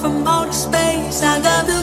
from outer space. I got the.